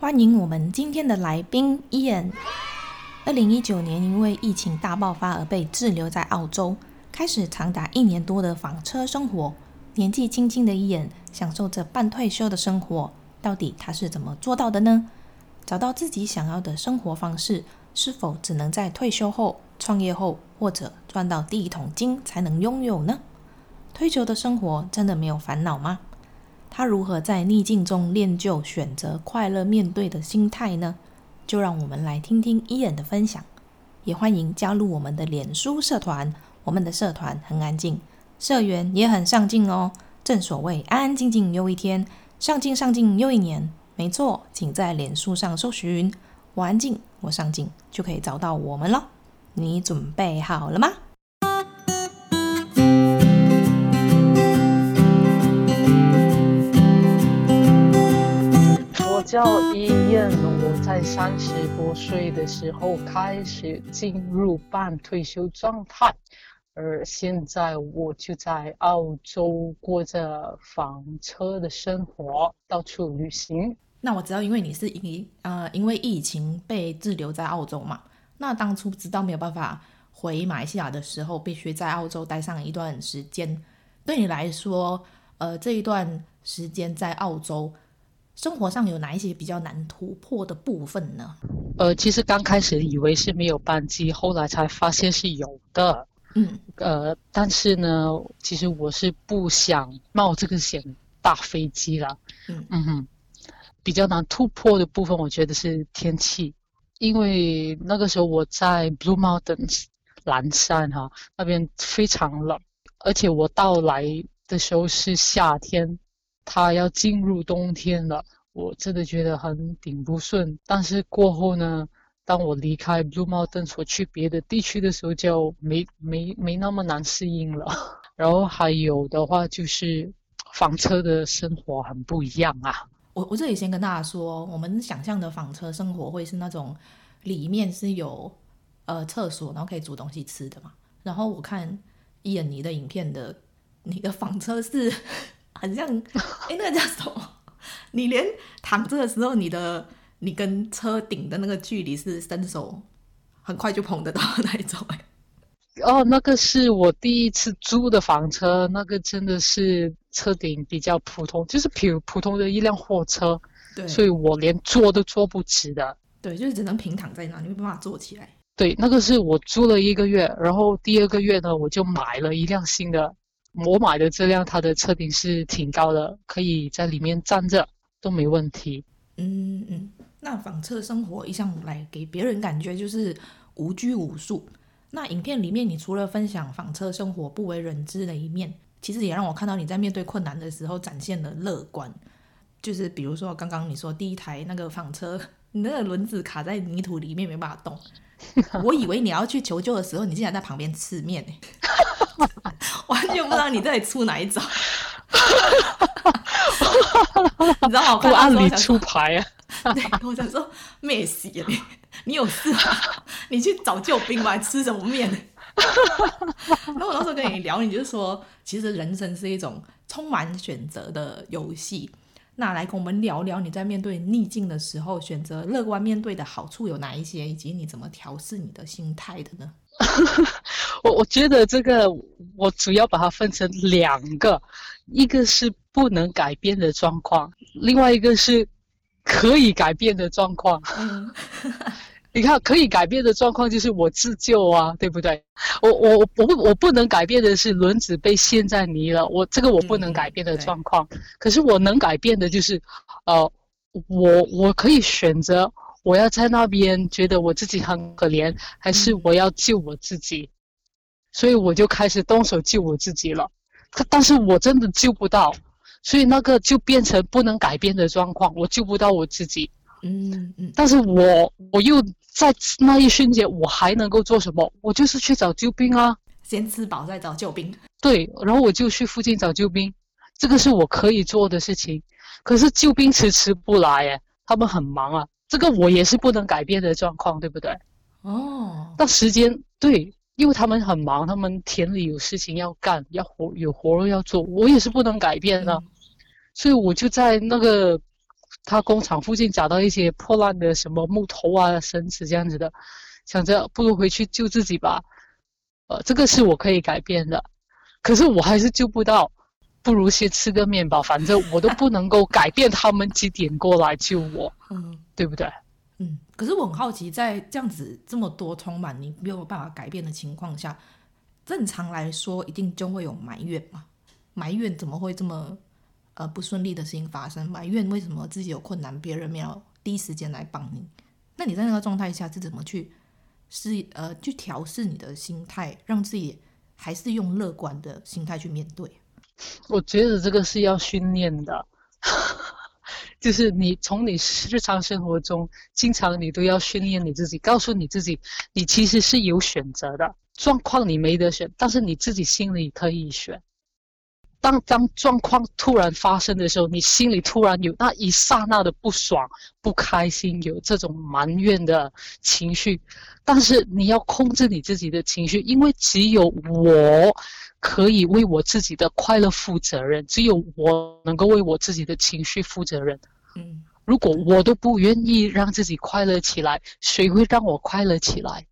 欢迎我们今天的来宾 Ian。二零一九年因为疫情大爆发而被滞留在澳洲，开始长达一年多的房车生活。年纪轻轻的 Ian 享受着半退休的生活，到底他是怎么做到的呢？找到自己想要的生活方式，是否只能在退休后、创业后或者赚到第一桶金才能拥有呢？退休的生活真的没有烦恼吗？他如何在逆境中练就选择快乐面对的心态呢？就让我们来听听 Ian 的分享，也欢迎加入我们的脸书社团。我们的社团很安静，社员也很上进哦。正所谓安安静静又一天，上进上进又一年。没错，请在脸书上搜寻“我安静，我上进”，就可以找到我们了。你准备好了吗？叫 Ian，我在三十多岁的时候开始进入半退休状态，而现在我就在澳洲过着房车的生活，到处旅行。那我知道，因为你是因呃因为疫情被滞留在澳洲嘛，那当初知道没有办法回马来西亚的时候，必须在澳洲待上一段时间。对你来说，呃这一段时间在澳洲。生活上有哪一些比较难突破的部分呢？呃，其实刚开始以为是没有班机，后来才发现是有的。嗯，呃，但是呢，其实我是不想冒这个险搭飞机了。嗯嗯哼，比较难突破的部分，我觉得是天气，因为那个时候我在 Blue Mountains 蓝山哈那边非常冷，而且我到来的时候是夏天。他要进入冬天了，我真的觉得很顶不顺。但是过后呢，当我离开 Blue Mountain 所去别的地区的时候，就没没没那么难适应了。然后还有的话就是房车的生活很不一样啊。我我这里先跟大家说，我们想象的房车生活会是那种里面是有呃厕所，然后可以煮东西吃的嘛。然后我看伊恩尼的影片的，你的房车是。很像，哎，那个叫什么？你连躺着的时候，你的你跟车顶的那个距离是伸手很快就捧得到的那一种。哎，哦，那个是我第一次租的房车，那个真的是车顶比较普通，就是比如普通的一辆货车。对，所以我连坐都坐不直的。对，就是只能平躺在那，你没办法坐起来。对，那个是我租了一个月，然后第二个月呢，我就买了一辆新的。我买的这辆，它的车顶是挺高的，可以在里面站着都没问题。嗯嗯，那房车生活一向来给别人感觉就是无拘无束。那影片里面，你除了分享房车生活不为人知的一面，其实也让我看到你在面对困难的时候展现了乐观。就是比如说刚刚你说第一台那个房车，你那个轮子卡在泥土里面没办法动，我以为你要去求救的时候，你竟然在旁边吃面完 全不知道你在出哪一招，你知道吗？不按理出牌啊！对，我想说没事你，你有事吗？你去找救兵吧，吃什么面？那我那时候跟你聊，你就说，其实人生是一种充满选择的游戏。那来跟我们聊聊，你在面对逆境的时候，选择乐观面对的好处有哪一些，以及你怎么调试你的心态的呢？我我觉得这个我主要把它分成两个，一个是不能改变的状况，另外一个是可以改变的状况。嗯，你看可以改变的状况就是我自救啊，对不对？我我我不我不能改变的是轮子被陷在泥了，我这个我不能改变的状况。嗯，可是我能改变的就是，呃，我我可以选择。我要在那边觉得我自己很可怜，还是我要救我自己？所以我就开始动手救我自己了。但是我真的救不到，所以那个就变成不能改变的状况，我救不到我自己。嗯嗯。但是我我又在那一瞬间，我还能够做什么？我就是去找救兵啊！先吃饱再找救兵。对，然后我就去附近找救兵，这个是我可以做的事情。可是救兵迟迟不来，哎，他们很忙啊。这个我也是不能改变的状况，对不对？哦。那时间对。因为他们很忙，他们田里有事情要干，要活有活要做，我也是不能改变的，嗯、所以我就在那个他工厂附近找到一些破烂的什么木头啊、绳子这样子的，想着不如回去救自己吧。呃，这个是我可以改变的，可是我还是救不到，不如先吃个面包，反正我都不能够改变他们几点过来救我，嗯，对不对？嗯，可是我很好奇，在这样子这么多充满你没有办法改变的情况下，正常来说一定就会有埋怨嘛？埋怨怎么会这么呃不顺利的事情发生？埋怨为什么自己有困难，别人没有第一时间来帮你？那你在那个状态下是怎么去是呃去调试你的心态，让自己还是用乐观的心态去面对？我觉得这个是要训练的。就是你从你日常生活中，经常你都要训练你自己，告诉你自己，你其实是有选择的。状况你没得选，但是你自己心里可以选。当当状况突然发生的时候，你心里突然有那一刹那的不爽、不开心，有这种埋怨的情绪，但是你要控制你自己的情绪，因为只有我。可以为我自己的快乐负责任，只有我能够为我自己的情绪负责任。嗯，如果我都不愿意让自己快乐起来，谁会让我快乐起来？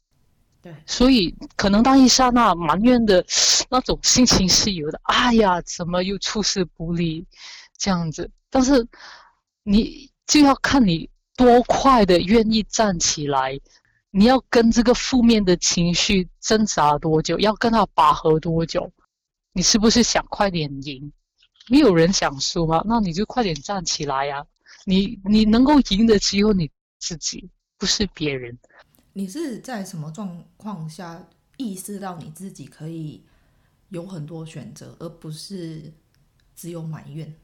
对，所以可能当一刹那埋怨的那种心情是有的。哎呀，怎么又出师不利这样子？但是你就要看你多快的愿意站起来。你要跟这个负面的情绪挣扎多久？要跟他拔河多久？你是不是想快点赢？没有人想输吗？那你就快点站起来呀！你你能够赢的只有你自己，不是别人。你是在什么状况下意识到你自己可以有很多选择，而不是只有埋怨？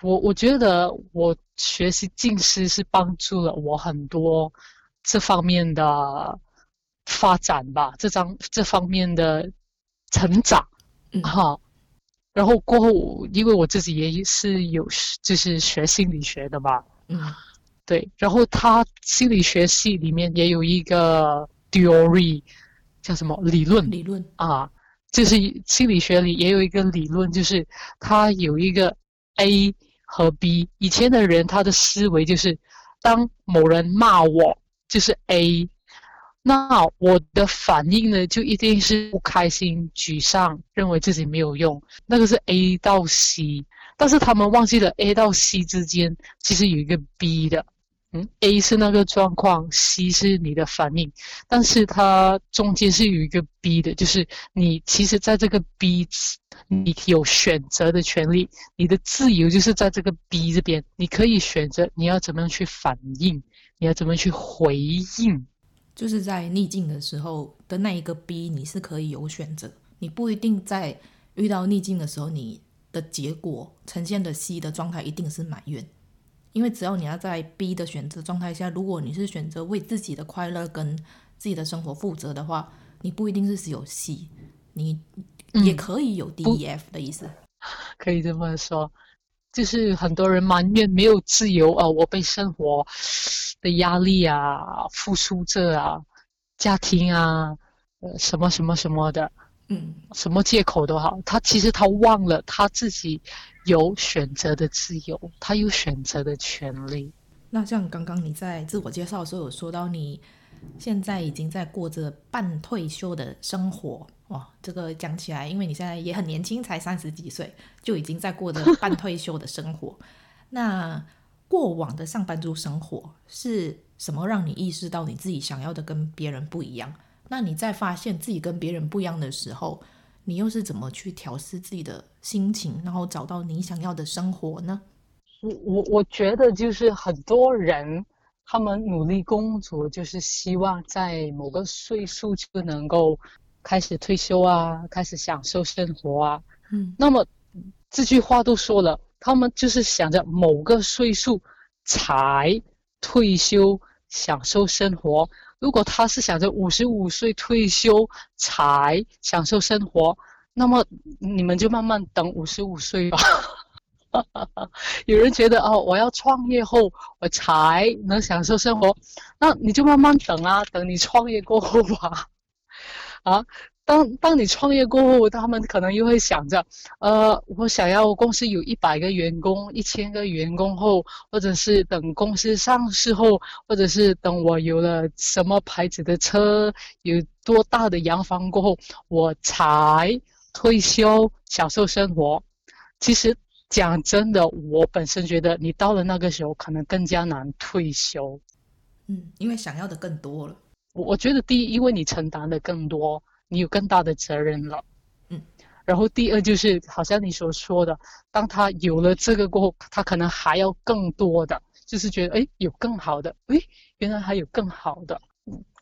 我我觉得我学习近视是帮助了我很多。这方面的发展吧，这张这方面的成长，嗯，好，然后过后，因为我自己也是有就是学心理学的嘛，嗯，对，然后他心理学系里面也有一个 theory，叫什么理论？理论啊，就是心理学里也有一个理论，就是他有一个 A 和 B，以前的人他的思维就是，当某人骂我。就是 A，那我的反应呢，就一定是不开心、沮丧，认为自己没有用。那个是 A 到 C，但是他们忘记了 A 到 C 之间其实有一个 B 的。嗯，A 是那个状况，C 是你的反应，但是它中间是有一个 B 的，就是你其实在这个 B，你有选择的权利，你的自由就是在这个 B 这边，你可以选择你要怎么样去反应。你要怎么去回应？就是在逆境的时候的那一个 B，你是可以有选择。你不一定在遇到逆境的时候，你的结果呈现的 C 的状态一定是埋怨。因为只要你要在 B 的选择状态下，如果你是选择为自己的快乐跟自己的生活负责的话，你不一定是只有 C，你也可以有 D、E、F 的意思。可以这么说。就是很多人埋怨没有自由啊，我被生活的压力啊、付出这啊、家庭啊、呃什么什么什么的，嗯，什么借口都好，他其实他忘了他自己有选择的自由，他有选择的权利。那像刚刚你在自我介绍的时候有说到，你现在已经在过着半退休的生活。哇，这个讲起来，因为你现在也很年轻，才三十几岁，就已经在过着 半退休的生活。那过往的上班族生活是什么让你意识到你自己想要的跟别人不一样？那你在发现自己跟别人不一样的时候，你又是怎么去调试自己的心情，然后找到你想要的生活呢？我我我觉得就是很多人他们努力工作，就是希望在某个岁数就能够。开始退休啊，开始享受生活啊。嗯，那么这句话都说了，他们就是想着某个岁数才退休享受生活。如果他是想着五十五岁退休才享受生活，那么你们就慢慢等五十五岁吧。有人觉得哦，我要创业后我才能享受生活，那你就慢慢等啊，等你创业过后吧。啊，当当你创业过后，他们可能又会想着，呃，我想要公司有一百个员工、一千个员工后，或者是等公司上市后，或者是等我有了什么牌子的车，有多大的洋房过后，我才退休享受生活。其实。讲真的，我本身觉得你到了那个时候，可能更加难退休。嗯，因为想要的更多了。我我觉得第一，因为你承担的更多，你有更大的责任了。嗯，然后第二就是，好像你所说的，当他有了这个过后，他可能还要更多的，就是觉得哎，有更好的，哎，原来还有更好的。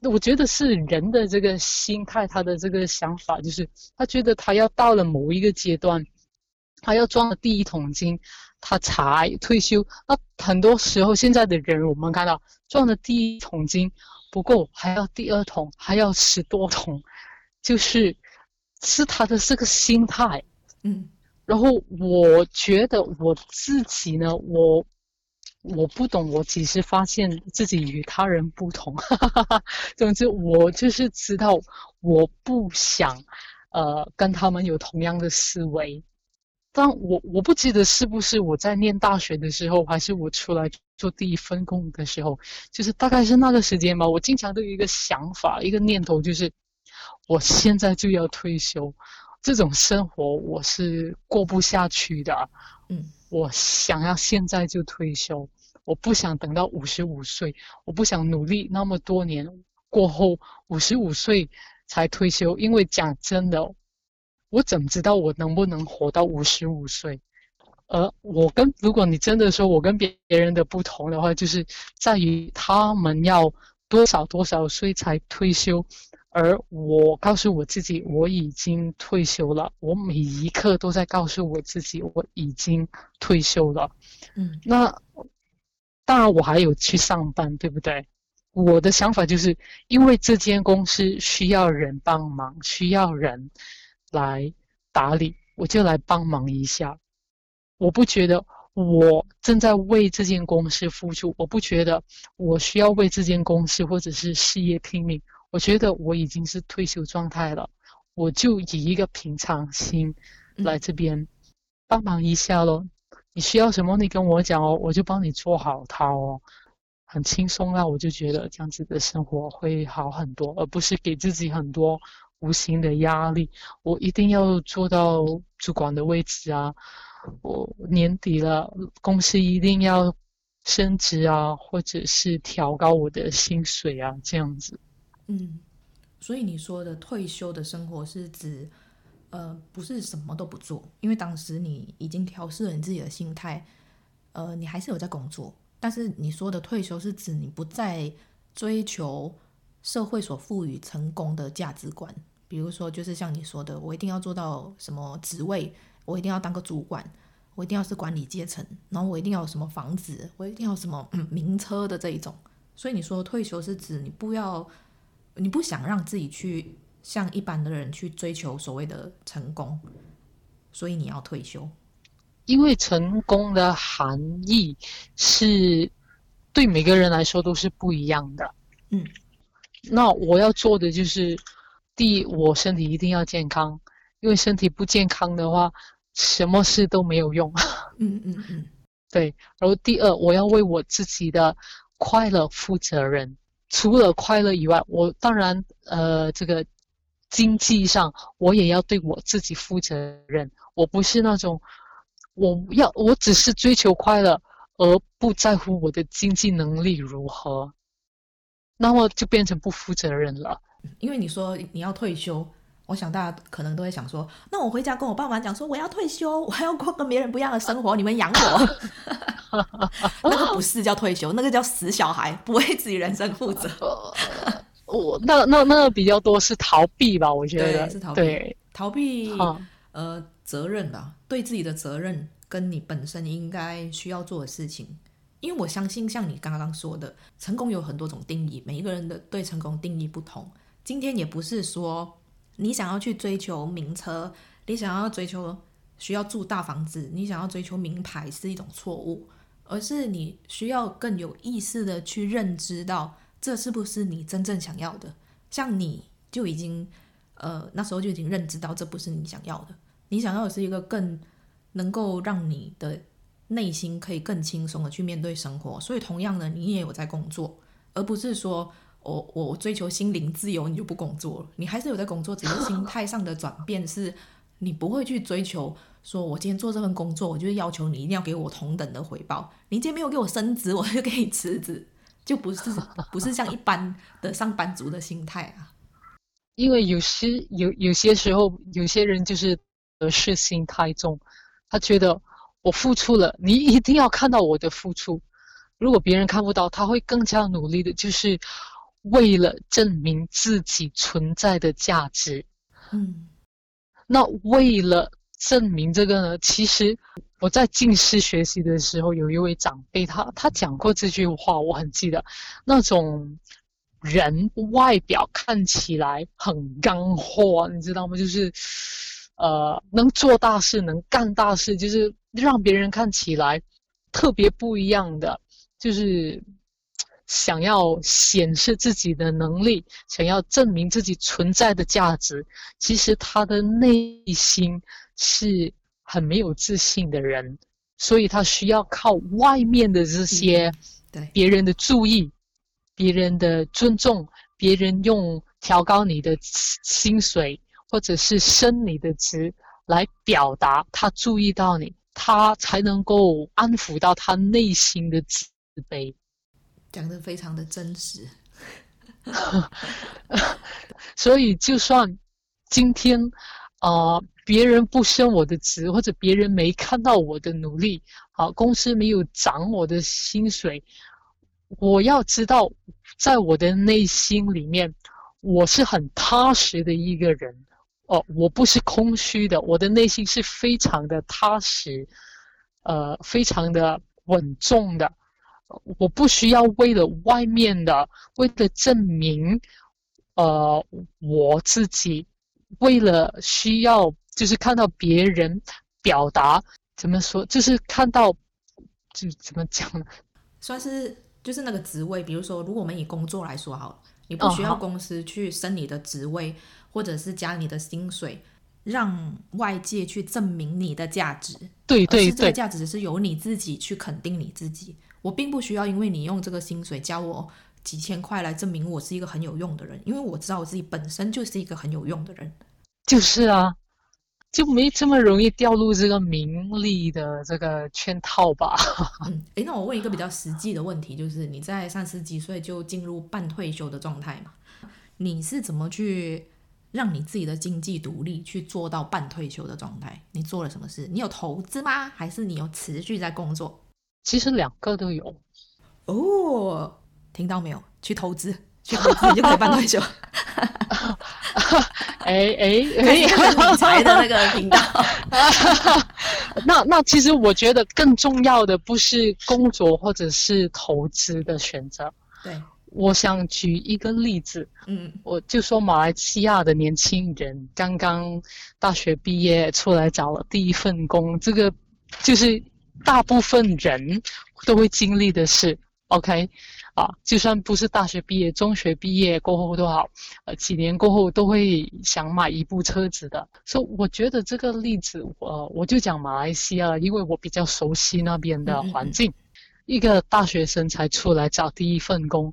我觉得是人的这个心态，他的这个想法，就是他觉得他要到了某一个阶段。他要赚了第一桶金，他才退休。那很多时候，现在的人我们看到赚了第一桶金不够，还要第二桶，还要十多桶，就是是他的这个心态。嗯，然后我觉得我自己呢，我我不懂，我只是发现自己与他人不同。哈哈哈，总之，我就是知道我不想呃跟他们有同样的思维。但我我不记得是不是我在念大学的时候，还是我出来做第一份工的时候，就是大概是那个时间吧。我经常都有一个想法，一个念头，就是我现在就要退休，这种生活我是过不下去的。嗯，我想要现在就退休，我不想等到五十五岁，我不想努力那么多年过后五十五岁才退休，因为讲真的。我怎么知道我能不能活到五十五岁？而我跟如果你真的说我跟别人的不同的话，就是在于他们要多少多少岁才退休，而我告诉我自己我已经退休了。我每一刻都在告诉我自己我已经退休了。嗯，那当然我还有去上班，对不对？我的想法就是因为这间公司需要人帮忙，需要人。来打理，我就来帮忙一下。我不觉得我正在为这间公司付出，我不觉得我需要为这间公司或者是事业拼命。我觉得我已经是退休状态了，我就以一个平常心来这边帮忙一下咯。你需要什么，你跟我讲哦，我就帮你做好它哦，很轻松啊。我就觉得这样子的生活会好很多，而不是给自己很多。无形的压力，我一定要做到主管的位置啊！我年底了，公司一定要升职啊，或者是调高我的薪水啊，这样子。嗯，所以你说的退休的生活是指，呃，不是什么都不做，因为当时你已经调试了你自己的心态，呃，你还是有在工作，但是你说的退休是指你不再追求。社会所赋予成功的价值观，比如说，就是像你说的，我一定要做到什么职位，我一定要当个主管，我一定要是管理阶层，然后我一定要有什么房子，我一定要什么嗯名车的这一种。所以你说退休是指你不要，你不想让自己去像一般的人去追求所谓的成功，所以你要退休。因为成功的含义是对每个人来说都是不一样的。嗯。那我要做的就是，第一，我身体一定要健康，因为身体不健康的话，什么事都没有用。嗯嗯嗯，对。然后第二，我要为我自己的快乐负责任。除了快乐以外，我当然呃，这个经济上我也要对我自己负责任。我不是那种，我要我只是追求快乐，而不在乎我的经济能力如何。那么就变成不负责任了，因为你说你要退休，我想大家可能都会想说，那我回家跟我爸妈讲说我要退休，我还要过跟别人不一样的生活，你们养我。那个不是叫退休，那个叫死小孩，不为自己人生负责。我那那那比较多是逃避吧，我觉得对是逃避，逃避。呃，责任吧，对自己的责任跟你本身应该需要做的事情。因为我相信，像你刚刚说的，成功有很多种定义，每一个人的对成功定义不同。今天也不是说你想要去追求名车，你想要追求需要住大房子，你想要追求名牌是一种错误，而是你需要更有意识的去认知到，这是不是你真正想要的。像你就已经，呃，那时候就已经认知到这不是你想要的，你想要的是一个更能够让你的。内心可以更轻松的去面对生活，所以同样的，你也有在工作，而不是说我我追求心灵自由，你就不工作了，你还是有在工作，只是心态上的转变是，你不会去追求说，我今天做这份工作，我就是要求你一定要给我同等的回报，你今天没有给我升职，我就给你辞职，就不是不是像一般的上班族的心态啊。因为有些有有些时候，有些人就是得失心太重，他觉得。我付出了，你一定要看到我的付出。如果别人看不到，他会更加努力的，就是为了证明自己存在的价值。嗯，那为了证明这个呢，其实我在进师学习的时候，有一位长辈，他他讲过这句话，我很记得。那种人外表看起来很干货，你知道吗？就是。呃，能做大事，能干大事，就是让别人看起来特别不一样的，就是想要显示自己的能力，想要证明自己存在的价值。其实他的内心是很没有自信的人，所以他需要靠外面的这些，对别人的注意，别人的尊重，别人用调高你的薪水。或者是升你的职来表达他注意到你，他才能够安抚到他内心的自卑。讲的非常的真实。所以，就算今天啊、呃，别人不升我的职，或者别人没看到我的努力，啊，公司没有涨我的薪水，我要知道，在我的内心里面，我是很踏实的一个人。哦，我不是空虚的，我的内心是非常的踏实，呃，非常的稳重的。我不需要为了外面的，为了证明，呃，我自己，为了需要就是看到别人表达，怎么说，就是看到，就怎么讲呢？算是就是那个职位，比如说，如果我们以工作来说好了，你不需要公司去升你的职位。哦或者是加你的薪水，让外界去证明你的价值。对对对，这个价值是由你自己去肯定你自己。我并不需要因为你用这个薪水加我几千块来证明我是一个很有用的人，因为我知道我自己本身就是一个很有用的人。就是啊，就没这么容易掉入这个名利的这个圈套吧。嗯，诶，那我问一个比较实际的问题，就是你在三十几岁就进入半退休的状态嘛？你是怎么去？让你自己的经济独立，去做到半退休的状态，你做了什么事？你有投资吗？还是你有持续在工作？其实两个都有。哦，听到没有？去投资，去投资，你就可以半退休。哎哎，理财的那个频道。那那其实我觉得更重要的不是工作或者是投资的选择。对。我想举一个例子，嗯，我就说马来西亚的年轻人刚刚大学毕业出来找了第一份工，这个就是大部分人都会经历的事。OK，啊，就算不是大学毕业，中学毕业过后都好，呃，几年过后都会想买一部车子的。所以我觉得这个例子，我我就讲马来西亚，因为我比较熟悉那边的环境。嗯嗯，一个大学生才出来找第一份工。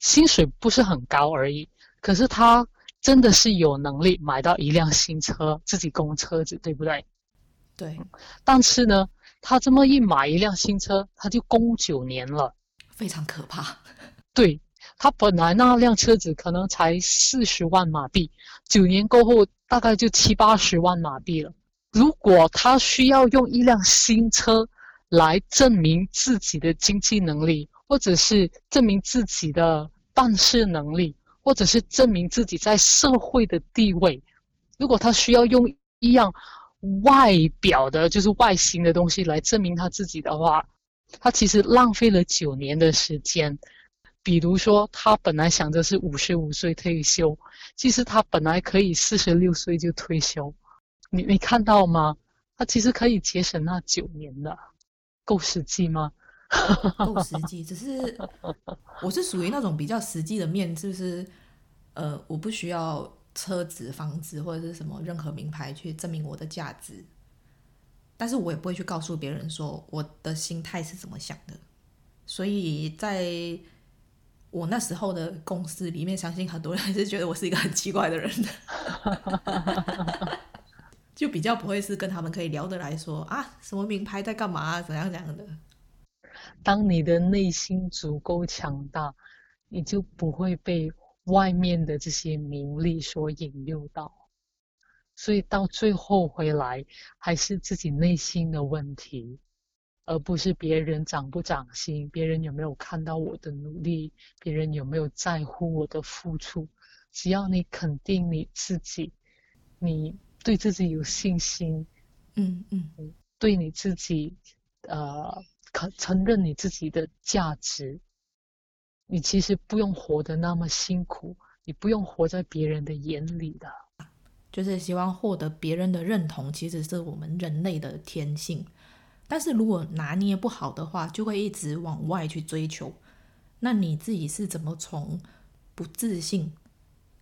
薪水不是很高而已，可是他真的是有能力买到一辆新车，自己供车子，对不对？对。但是呢，他这么一买一辆新车，他就供九年了，非常可怕。对，他本来那辆车子可能才四十万马币，九年过后大概就七八十万马币了。如果他需要用一辆新车来证明自己的经济能力，或者是证明自己的办事能力，或者是证明自己在社会的地位。如果他需要用一辆外表的，就是外形的东西来证明他自己的话，他其实浪费了九年的时间。比如说，他本来想着是五十五岁退休，其实他本来可以四十六岁就退休。你你看到吗？他其实可以节省那九年的，够实际吗？够实际，只是我是属于那种比较实际的面，就是？呃，我不需要车子、房子或者是什么任何名牌去证明我的价值，但是我也不会去告诉别人说我的心态是怎么想的，所以在。我那时候的公司里面，相信很多人还是觉得我是一个很奇怪的人的，就比较不会是跟他们可以聊得来说啊，什么名牌在干嘛啊，怎样怎样的。当你的内心足够强大，你就不会被外面的这些名利所引诱到，所以到最后回来还是自己内心的问题。而不是别人长不长心，别人有没有看到我的努力，别人有没有在乎我的付出。只要你肯定你自己，你对自己有信心，嗯嗯，对你自己，呃，肯承认你自己的价值，你其实不用活得那么辛苦，你不用活在别人的眼里的。就是希望获得别人的认同，其实是我们人类的天性。但是如果拿捏不好的话，就会一直往外去追求。那你自己是怎么从不自信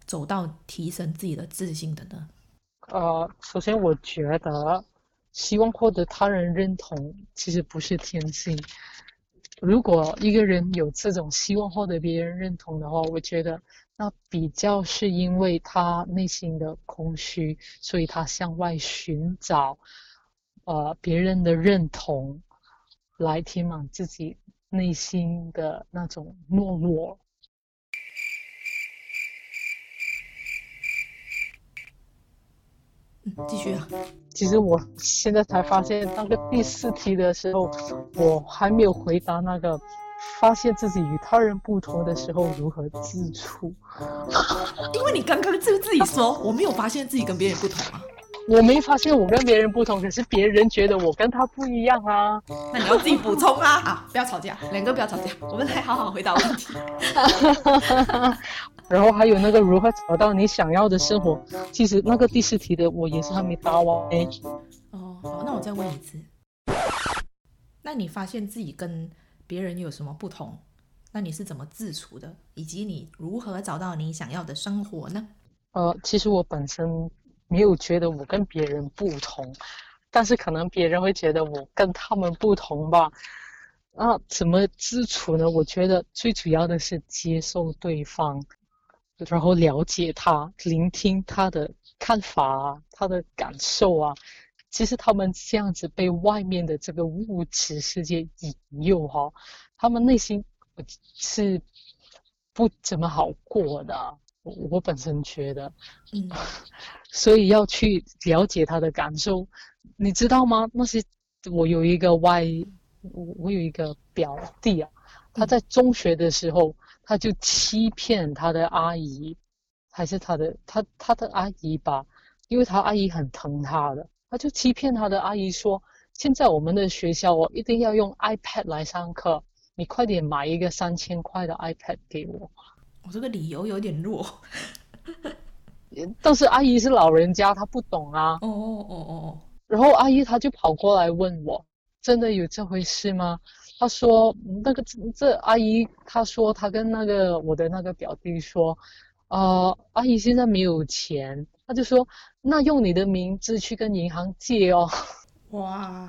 走到提升自己的自信的呢？呃，首先我觉得，希望获得他人认同其实不是天性。如果一个人有这种希望获得别人认同的话，我觉得那比较是因为他内心的空虚，所以他向外寻找。呃，别人的认同来填满自己内心的那种懦弱。嗯，继续啊。其实我现在才发现，那个第四题的时候，我还没有回答那个发现自己与他人不同的时候如何自处。因为你刚刚就自己说，我没有发现自己跟别人不同啊。我没发现我跟别人不同，可是别人觉得我跟他不一样啊。那你要自己补充啊！啊，不要吵架，两个不要吵架，我们来好好回答问题。然后还有那个如何找到你想要的生活，其实那个第四题的我也是还没答完。哦，好，那我再问一次。那你发现自己跟别人有什么不同？那你是怎么自处的？以及你如何找到你想要的生活呢？呃，其实我本身。没有觉得我跟别人不同，但是可能别人会觉得我跟他们不同吧。那怎么自处呢？我觉得最主要的是接受对方，然后了解他，聆听他的看法啊，他的感受啊。其实他们这样子被外面的这个物质世界引诱哈，他们内心是不怎么好过的。我我本身觉得，嗯，所以要去了解他的感受，你知道吗？那些我有一个外，我我有一个表弟啊，他在中学的时候，他就欺骗他的阿姨，还是他的他他的阿姨吧，因为他阿姨很疼他的，他就欺骗他的阿姨说，现在我们的学校我一定要用 iPad 来上课，你快点买一个三千块的 iPad 给我。我这个理由有点弱，但是阿姨是老人家，她不懂啊。哦哦哦哦。然后阿姨她就跑过来问我：“真的有这回事吗？”她说：“那个这阿姨，她说她跟那个我的那个表弟说，呃，阿姨现在没有钱，他就说那用你的名字去跟银行借哦。”哇，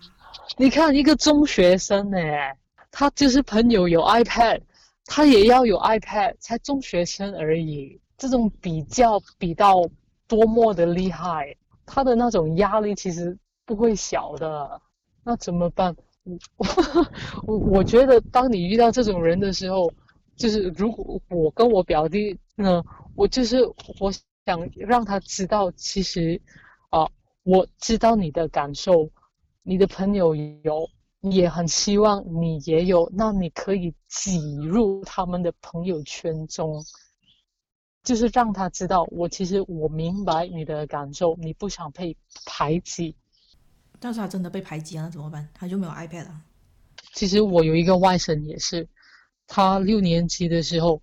你看一个中学生哎，他就是朋友有 iPad。他也要有 iPad，才中学生而已。这种比较比到多么的厉害，他的那种压力其实不会小的。那怎么办？我我我觉得，当你遇到这种人的时候，就是如果我跟我表弟呢，我就是我想让他知道，其实啊，我知道你的感受，你的朋友有。也很希望你也有，那你可以挤入他们的朋友圈中，就是让他知道，我其实我明白你的感受，你不想被排挤。但是他真的被排挤了，那怎么办？他就没有 iPad 了。其实我有一个外甥也是，他六年级的时候，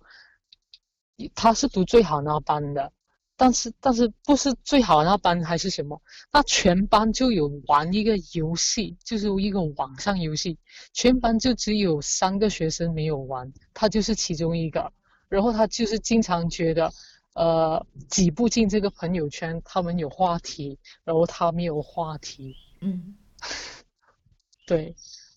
他是读最好那班的。但是，但是不是最好那班还是什么？那全班就有玩一个游戏，就是一个网上游戏，全班就只有三个学生没有玩，他就是其中一个。然后他就是经常觉得，呃，挤不进这个朋友圈，他们有话题，然后他没有话题。嗯，对。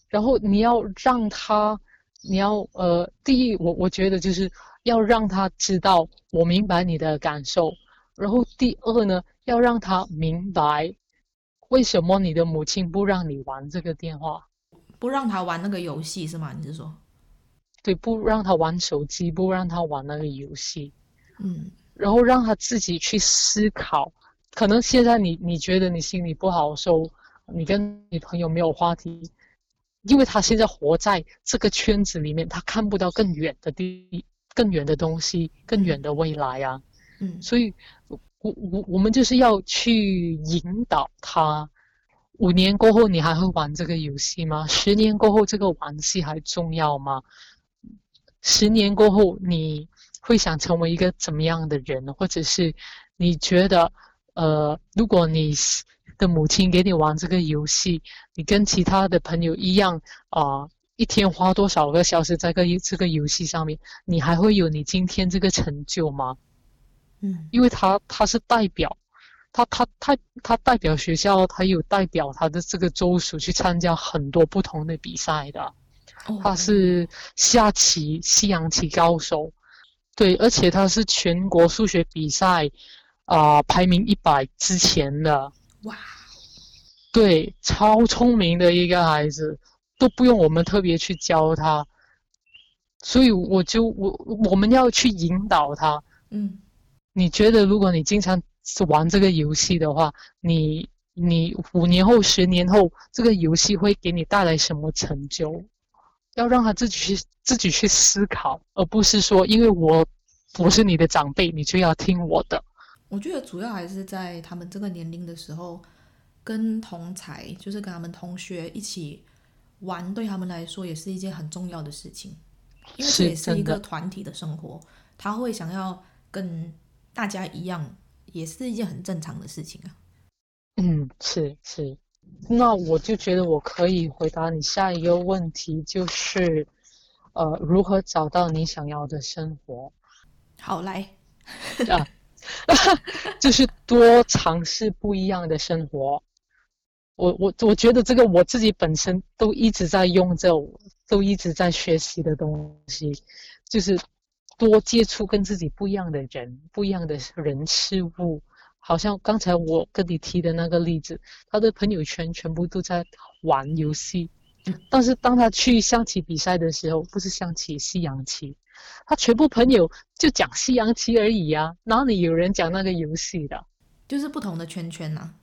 然后你要让他，你要呃，第一，我我觉得就是要让他知道，我明白你的感受。然后第二呢，要让他明白为什么你的母亲不让你玩这个电话，不让他玩那个游戏是吗？你是说？对，不让他玩手机，不让他玩那个游戏。嗯，然后让他自己去思考。可能现在你你觉得你心里不好受，你跟你朋友没有话题，因为他现在活在这个圈子里面，他看不到更远的地、更远的东西、更远的未来啊。嗯，所以，我我我们就是要去引导他。五年过后，你还会玩这个游戏吗？十年过后，这个玩戏还重要吗？十年过后，你会想成为一个怎么样的人？或者是你觉得，呃，如果你的母亲给你玩这个游戏，你跟其他的朋友一样啊，呃，一天花多少个小时在个这个游戏上面，你还会有你今天这个成就吗？嗯，因为他他是代表，他他他他代表学校，他有代表他的这个州属去参加很多不同的比赛的。哦，他是下棋西洋棋高手，对，而且他是全国数学比赛啊，呃，排名一百之前的。哇，对，超聪明的一个孩子，都不用我们特别去教他，所以我就我我们要去引导他，嗯。你觉得，如果你经常玩这个游戏的话，你你五年后、十年后，这个游戏会给你带来什么成就？要让他自己去自己去思考，而不是说，因为我我是你的长辈，你就要听我的。我觉得主要还是在他们这个年龄的时候，跟同才，就是跟他们同学一起玩，对他们来说也是一件很重要的事情，因为这也是一个团体的生活，他会想要跟。大家一样，也是一件很正常的事情啊。嗯，是是。那我就觉得我可以回答你下一个问题，就是，呃，如何找到你想要的生活？好，来。啊，就是多尝试不一样的生活。我我我觉得这个我自己本身都一直在用这，都一直在学习的东西，就是。多接触跟自己不一样的人，不一样的人事物，好像刚才我跟你提的那个例子，他的朋友圈全部都在玩游戏，但是当他去象棋比赛的时候，不是象棋，西洋棋，他全部朋友就讲西洋棋而已啊，哪里有人讲那个游戏的？就是不同的圈圈呐、啊。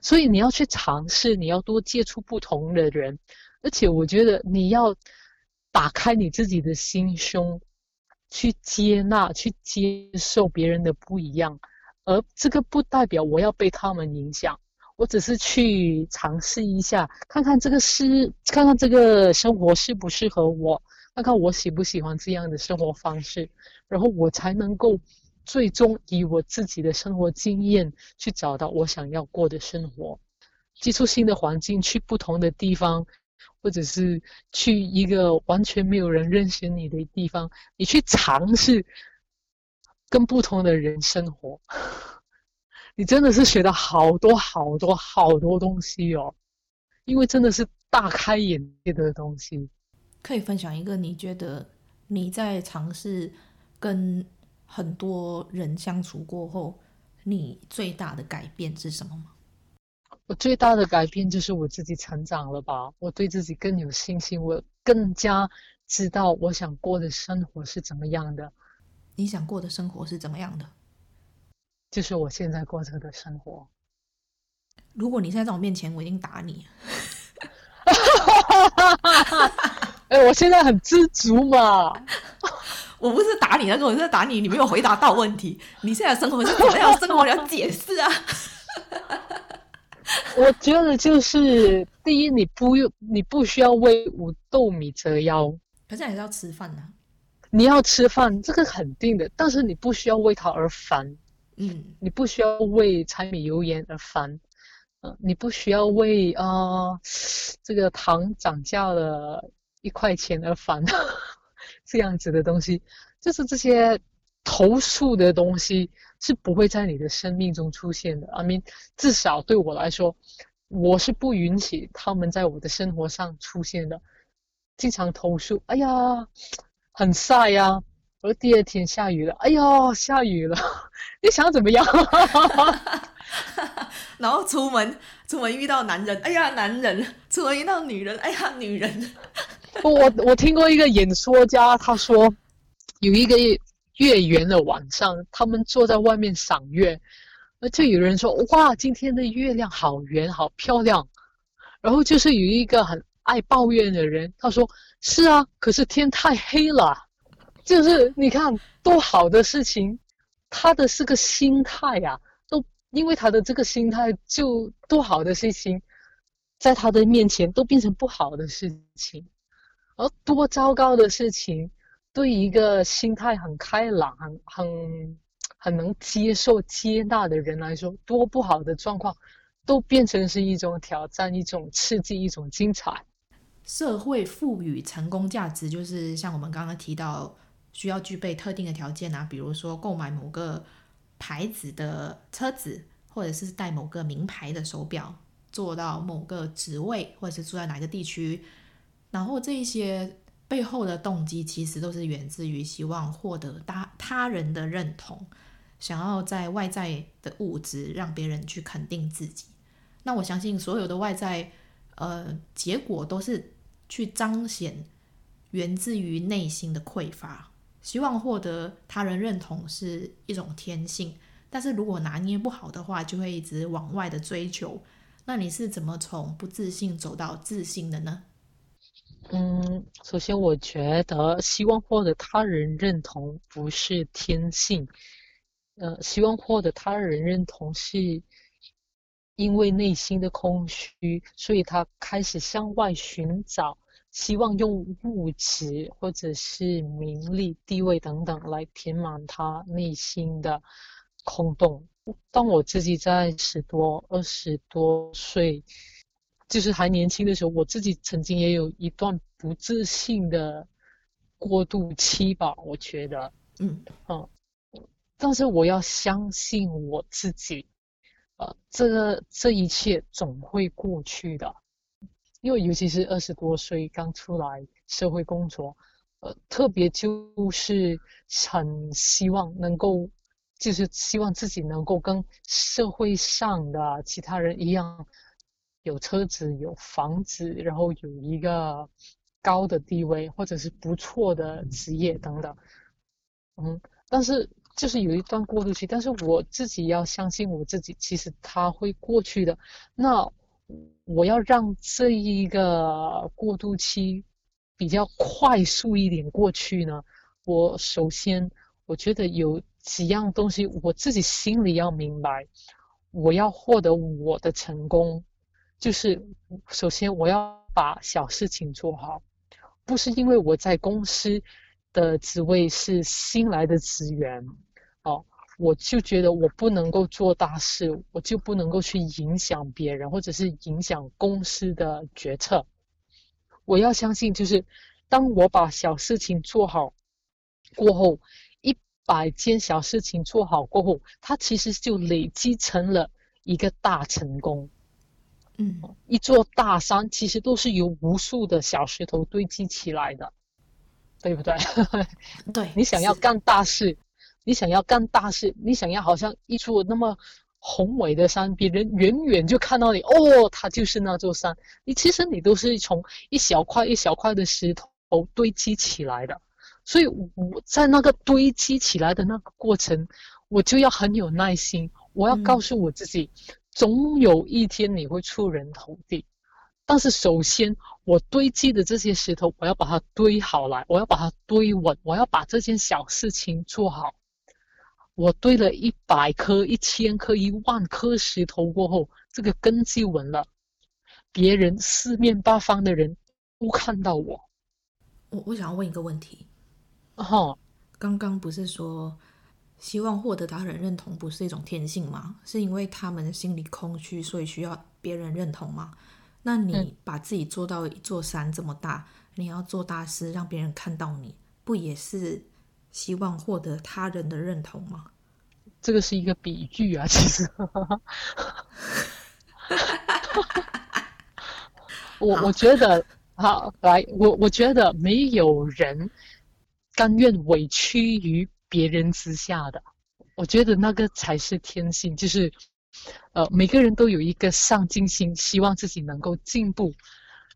所以你要去尝试，你要多接触不同的人，而且我觉得你要打开你自己的心胸。去接纳、去接受别人的不一样，而这个不代表我要被他们影响。我只是去尝试一下，看看这个是，看看这个生活适不适合我，看看我喜不喜欢这样的生活方式，然后我才能够最终以我自己的生活经验去找到我想要过的生活。接触新的环境，去不同的地方。或者是去一个完全没有人认识你的地方，你去尝试跟不同的人生活，你真的是学到好多好多好多东西哦，因为真的是大开眼界的东西。可以分享一个你觉得你在尝试跟很多人相处过后，你最大的改变是什么吗？我最大的改变就是我自己成长了吧，我对自己更有信心，我更加知道我想过的生活是怎么样的。你想过的生活是怎么样的？就是我现在过着的生活。如果你现在在我面前，我一定打你。哎、欸，我现在很知足嘛。我不是打你那个，我是打你，你没有回答到问题。你现在生活是怎么样生活？你要解释啊！我觉得就是第一，你不用，你不需要为五斗米折腰，可是还是要吃饭呢、啊。你要吃饭，这个肯定的，但是你不需要为他而烦。嗯，你不需要为柴米油盐而烦。嗯、呃，你不需要为啊、呃、这个糖涨价了一块钱而烦。这样子的东西，就是这些投诉的东西是不会在你的生命中出现的。I mean，至少对我来说，我是不允许他们在我的生活上出现的。经常投诉，哎呀，很晒呀，而第二天下雨了，哎呀，下雨了，你想怎么样？然后出门，出门遇到男人，哎呀，男人；出门遇到女人，哎呀，女人。我我听过一个演说家，他说有一个月圆的晚上，他们坐在外面赏月，而就有人说：“哇，今天的月亮好圆，好漂亮。”然后就是有一个很爱抱怨的人，他说：“是啊，可是天太黑了。”就是你看多好的事情，他的是个心态呀、啊，都因为他的这个心态，就多好的事情，在他的面前都变成不好的事情。而多糟糕的事情，对一个心态很开朗、很很很能接受、接纳的人来说，多不好的状况，都变成是一种挑战、一种刺激、一种精彩。社会赋予成功价值，就是像我们刚刚提到，需要具备特定的条件啊，比如说购买某个牌子的车子，或者是戴某个名牌的手表，做到某个职位，或者是住在哪个地区。然后这一些背后的动机，其实都是源自于希望获得他他人的认同，想要在外在的物质让别人去肯定自己。那我相信所有的外在，呃，结果都是去彰显源自于内心的匮乏。希望获得他人认同是一种天性，但是如果拿捏不好的话，就会一直往外的追求。那你是怎么从不自信走到自信的呢？嗯，首先我觉得希望获得他人认同不是天性，呃，希望获得他人认同是因为内心的空虚，所以他开始向外寻找，希望用物质或者是名利、地位等等来填满他内心的空洞。当我自己在十多、二十多岁。就是还年轻的时候，我自己曾经也有一段不自信的过渡期吧，我觉得，嗯嗯，但是我要相信我自己，呃，这个这一切总会过去的，因为尤其是二十多岁刚出来社会工作，呃，特别就是很希望能够，就是希望自己能够跟社会上的其他人一样。有车子，有房子，然后有一个高的地位，或者是不错的职业等等。嗯，但是就是有一段过渡期，但是我自己要相信我自己，其实它会过去的。那我要让这一个过渡期比较快速一点过去呢，我首先我觉得有几样东西我自己心里要明白，我要获得我的成功。就是，首先我要把小事情做好，不是因为我在公司的职位是新来的职员，哦，我就觉得我不能够做大事，我就不能够去影响别人，或者是影响公司的决策。我要相信，就是当我把小事情做好过后，一百件小事情做好过后，它其实就累积成了一个大成功。嗯，一座大山其实都是由无数的小石头堆积起来的，对不对？对，你想要干大事，你想要干大事，你想要好像一座那么宏伟的山，别人远远就看到你，哦，它就是那座山。你其实你都是从一小块一小块的石头堆积起来的，所以我在那个堆积起来的那个过程，我就要很有耐心，我要告诉我自己。嗯总有一天你会出人头地，但是首先，我堆积的这些石头，我要把它堆好来，我要把它堆稳，我要把这件小事情做好。我堆了一百颗、一千颗、一万颗石头过后，这个根基稳了，别人四面八方的人都看到我。我我想要问一个问题，哦，刚刚不是说希望获得他人认同不是一种天性吗？是因为他们心里空虚，所以需要别人认同吗？那你把自己做到一座山这么大，嗯、你要做大事，让别人看到你，不也是？希望获得他人的认同吗？这个是一个比喻啊，其实。我我觉得，好来，我我觉得没有人甘愿委屈于别人之下的。我觉得那个才是天性，就是呃，每个人都有一个上进心，希望自己能够进步。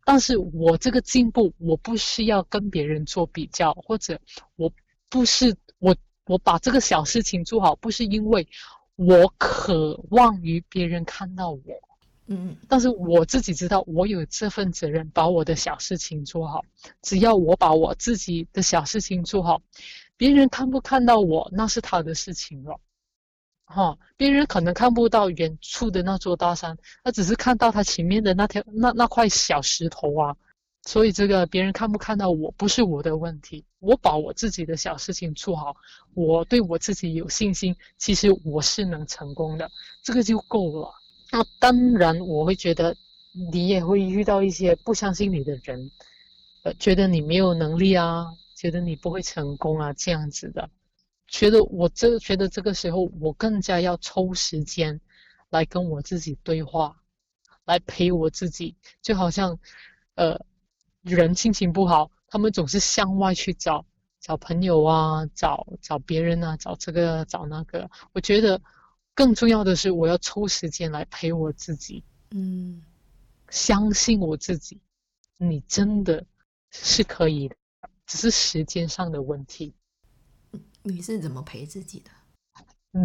但是我这个进步，我不需要跟别人做比较，或者我。不是我，我把这个小事情做好，不是因为我渴望于别人看到我，嗯，但是我自己知道我有这份责任，把我的小事情做好。只要我把我自己的小事情做好，别人看不看到我，那是他的事情了。哈、别人可能看不到远处的那座大山，他只是看到他前面的那条那那块小石头啊。所以这个别人看不看到我，不是我的问题。我把我自己的小事情做好，我对我自己有信心，其实我是能成功的，这个就够了。那当然，我会觉得你也会遇到一些不相信你的人，呃，觉得你没有能力啊，觉得你不会成功啊，这样子的。觉得我这觉得这个时候，我更加要抽时间来跟我自己对话，来陪我自己，就好像，呃。人心情不好，他们总是向外去找找朋友啊，找找别人啊，找这个找那个。我觉得更重要的是，我要抽时间来陪我自己。嗯，相信我自己，你真的是可以的，只是时间上的问题。你是怎么陪自己的？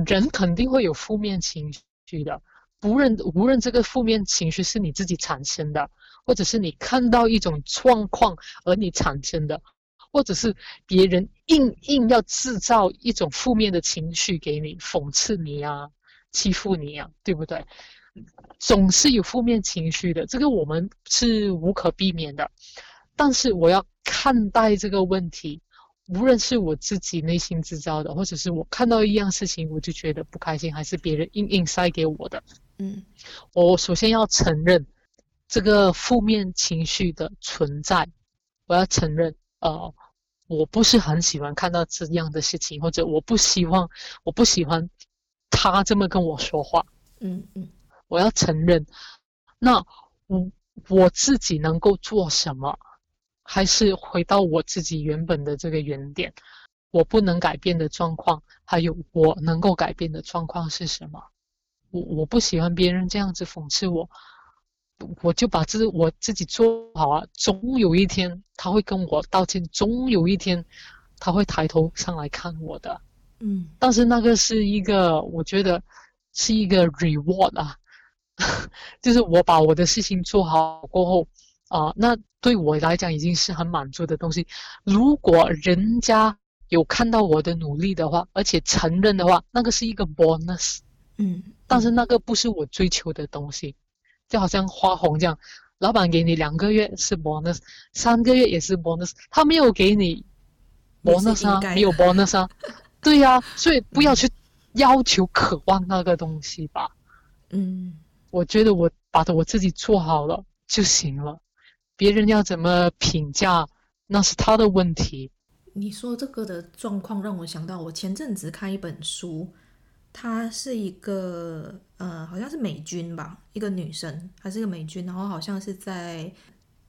人肯定会有负面情绪的，不论无论这个负面情绪是你自己产生的。或者是你看到一种状况而你产生的，或者是别人硬硬要制造一种负面的情绪给你，讽刺你啊，欺负你啊，对不对？总是有负面情绪的，这个我们是无可避免的。但是我要看待这个问题，无论是我自己内心制造的，或者是我看到一样事情我就觉得不开心，还是别人硬硬塞给我的，嗯，我首先要承认。这个负面情绪的存在，我要承认，呃，我不是很喜欢看到这样的事情，或者我不希望，我不喜欢他这么跟我说话。嗯嗯，我要承认，那我我自己能够做什么？还是回到我自己原本的这个原点，我不能改变的状况，还有我能够改变的状况是什么？我我不喜欢别人这样子讽刺我。我就把这我自己做好啊，总有一天他会跟我道歉，总有一天他会抬头上来看我的，嗯，但是那个是一个，我觉得是一个 reward 啊，就是我把我的事情做好过后啊，那对我来讲已经是很满足的东西。如果人家有看到我的努力的话，而且承认的话，那个是一个 bonus，嗯，但是那个不是我追求的东西。就好像花红这样，老板给你两个月是 bonus，三个月也是 bonus，他没有给你 bonus 啊，没有 bonus 啊，对呀、啊，所以不要去要求、渴望那个东西吧。嗯，我觉得我把我自己做好了就行了，别人要怎么评价那是他的问题。你说这个的状况让我想到，我前阵子看一本书。她是一个呃，好像是美军吧，一个女生，她是一个美军，然后好像是在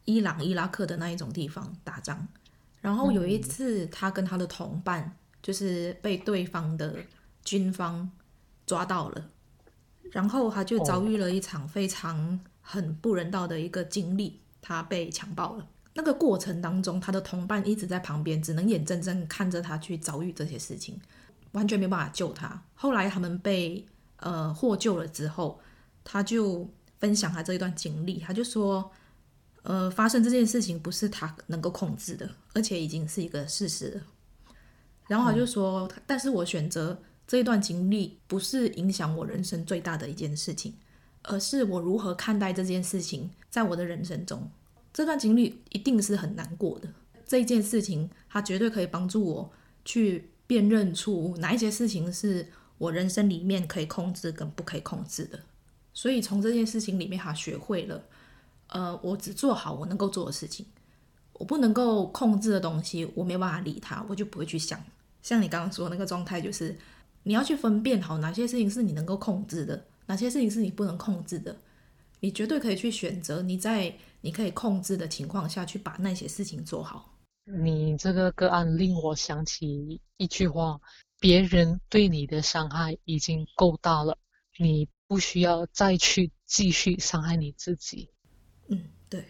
伊朗、伊拉克的那一种地方打仗。然后有一次，她跟她的同伴就是被对方的军方抓到了，然后她就遭遇了一场非常很不人道的一个经历，她被强暴了。那个过程当中，他的同伴一直在旁边，只能眼睁睁看着他去遭遇这些事情。完全没办法救他。后来他们被呃获救了之后，他就分享他这一段经历。他就说，呃，发生这件事情不是他能够控制的，而且已经是一个事实了。然后他就说，嗯、但是我选择这一段经历不是影响我人生最大的一件事情，而是我如何看待这件事情，在我的人生中，这段经历一定是很难过的。这一件事情，它绝对可以帮助我去辨认出哪一些事情是我人生里面可以控制跟不可以控制的。所以从这件事情里面，他学会了，呃，我只做好我能够做的事情，我不能够控制的东西，我没办法理他，我就不会去想。像你刚刚说的那个状态，就是你要去分辨好哪些事情是你能够控制的，哪些事情是你不能控制的。你绝对可以去选择你在你可以控制的情况下去把那些事情做好。你这个个案令我想起一句话：别人对你的伤害已经够大了，你不需要再去继续伤害你自己。嗯，对。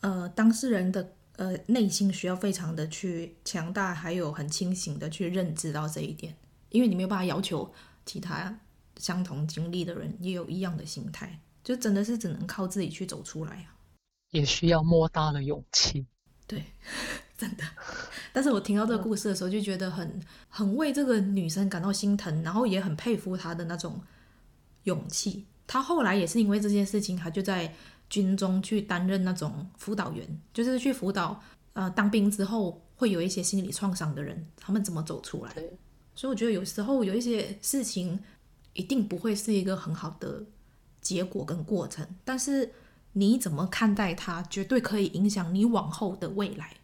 呃，当事人的。呃，内心需要非常的去强大，还有很清醒的去认知到这一点，因为你没有办法要求其他相同经历的人也有一样的心态，就真的是只能靠自己去走出来啊，也需要莫大的勇气。对，真的。但是我听到这个故事的时候，就觉得很很为这个女生感到心疼，然后也很佩服她的那种勇气。她后来也是因为这件事情，她就在。军中去担任那种辅导员，就是去辅导呃当兵之后会有一些心理创伤的人，他们怎么走出来。所以我觉得有时候有一些事情一定不会是一个很好的结果跟过程，但是你怎么看待它，绝对可以影响你往后的未来。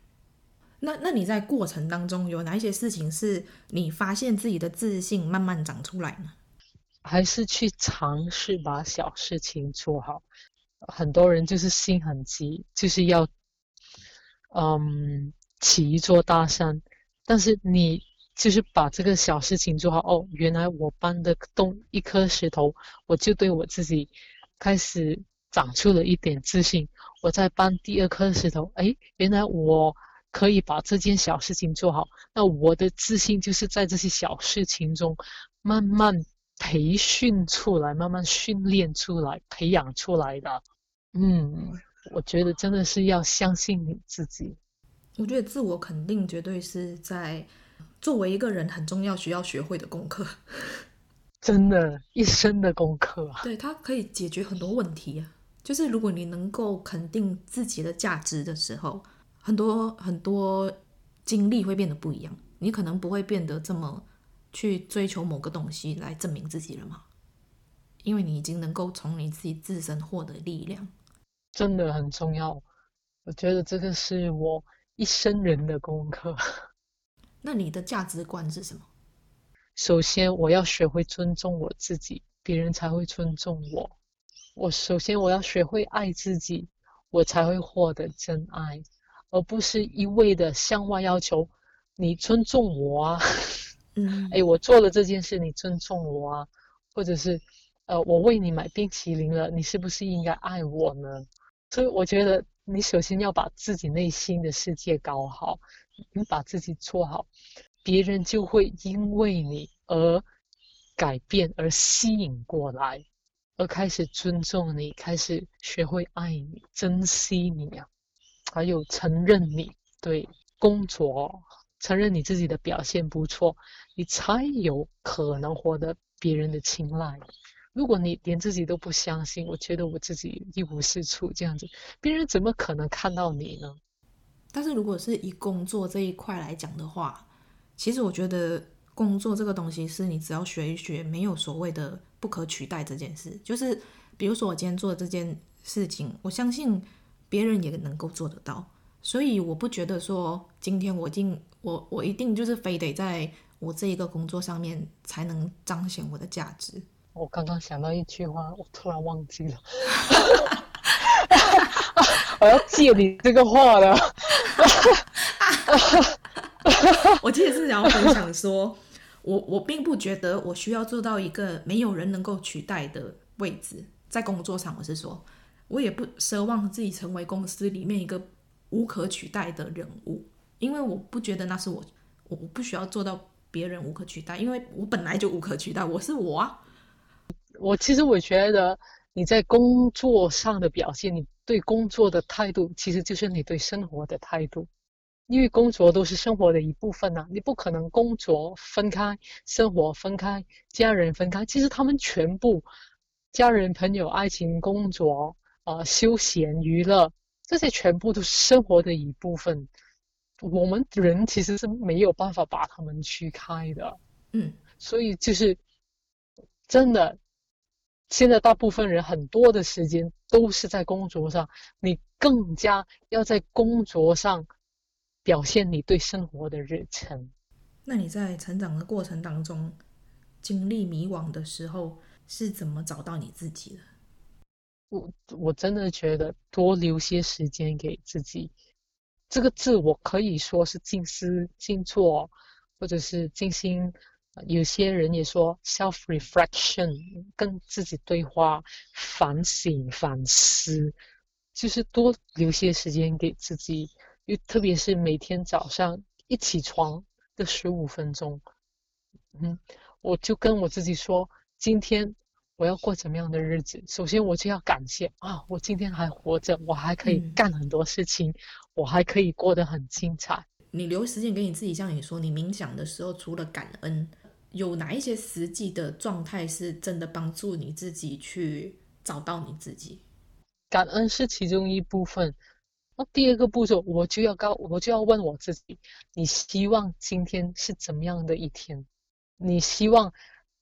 那那你在过程当中有哪一些事情是你发现自己的自信慢慢长出来呢？还是去尝试把小事情做好？很多人就是心很急，就是要，嗯，起一座大山。但是你就是把这个小事情做好。哦，原来我搬得动一颗石头，我就对我自己开始长出了一点自信。我在搬第二颗石头，哎，原来我可以把这件小事情做好。那我的自信就是在这些小事情中慢慢培训出来，慢慢训练出来，培养出来的。嗯，我觉得真的是要相信你自己。我觉得自我肯定绝对是在作为一个人很重要需要学会的功课，真的，一生的功课啊。对，它可以解决很多问题啊。就是如果你能够肯定自己的价值的时候，很多很多经历会变得不一样。你可能不会变得这么去追求某个东西来证明自己了嘛，因为你已经能够从你自己自身获得力量。真的很重要，我觉得这个是我一生人的功课。那你的价值观是什么？首先，我要学会尊重我自己，别人才会尊重我。我首先我要学会爱自己，我才会获得真爱，而不是一味的向外要求你尊重我啊。嗯，哎，我做了这件事，你尊重我啊，或者是呃，我为你买冰淇淋了，你是不是应该爱我呢？所以我觉得，你首先要把自己内心的世界搞好，你把自己做好，别人就会因为你而改变，而吸引过来，而开始尊重你，开始学会爱你，珍惜你啊，还有承认你对工作，承认你自己的表现不错，你才有可能获得别人的青睐。如果你连自己都不相信，我觉得我自己一无是处，这样子，别人怎么可能看到你呢？但是如果是以工作这一块来讲的话，其实我觉得工作这个东西是你只要学一学，没有所谓的不可取代这件事。就是比如说我今天做的这件事情，我相信别人也能够做得到，所以我不觉得说今天我一定我我一定就是非得在我这一个工作上面才能彰显我的价值。我刚刚想到一句话，我突然忘记了。我要借你这个话了。我其实是想要分享说，我我并不觉得我需要做到一个没有人能够取代的位置，在工作上，我是说，我也不奢望自己成为公司里面一个无可取代的人物，因为我不觉得那是我，我我不需要做到别人无可取代，因为我本来就无可取代，我是我啊。我其实我觉得你在工作上的表现，你对工作的态度，其实就是你对生活的态度。因为工作都是生活的一部分呐，你不可能工作分开，生活分开，家人分开。其实他们全部，家人、朋友、爱情、工作，呃，休闲、娱乐，这些全部都是生活的一部分。我们人其实是没有办法把他们区开的。嗯，所以就是真的，现在大部分人很多的时间都是在工作上，你更加要在工作上。表现你对生活的热忱。那你在成长的过程当中，经历迷惘的时候，是怎么找到你自己的？我我真的觉得多留些时间给自己，这个字我可以说是静思静坐，或者是静心。有些人也说 self reflection，跟自己对话、反省、反思，就是多留些时间给自己。又特别是每天早上一起床的十五分钟，嗯，我就跟我自己说，今天我要过怎么样的日子？首先，我就要感谢啊，我今天还活着，我还可以干很多事情，嗯、我还可以过得很精彩。你留时间给你自己，像你说，你冥想的时候，除了感恩，有哪一些实际的状态是真的帮助你自己去找到你自己？感恩是其中一部分。那第二个步骤，我就要告，我就要问我自己：你希望今天是怎么样的一天？你希望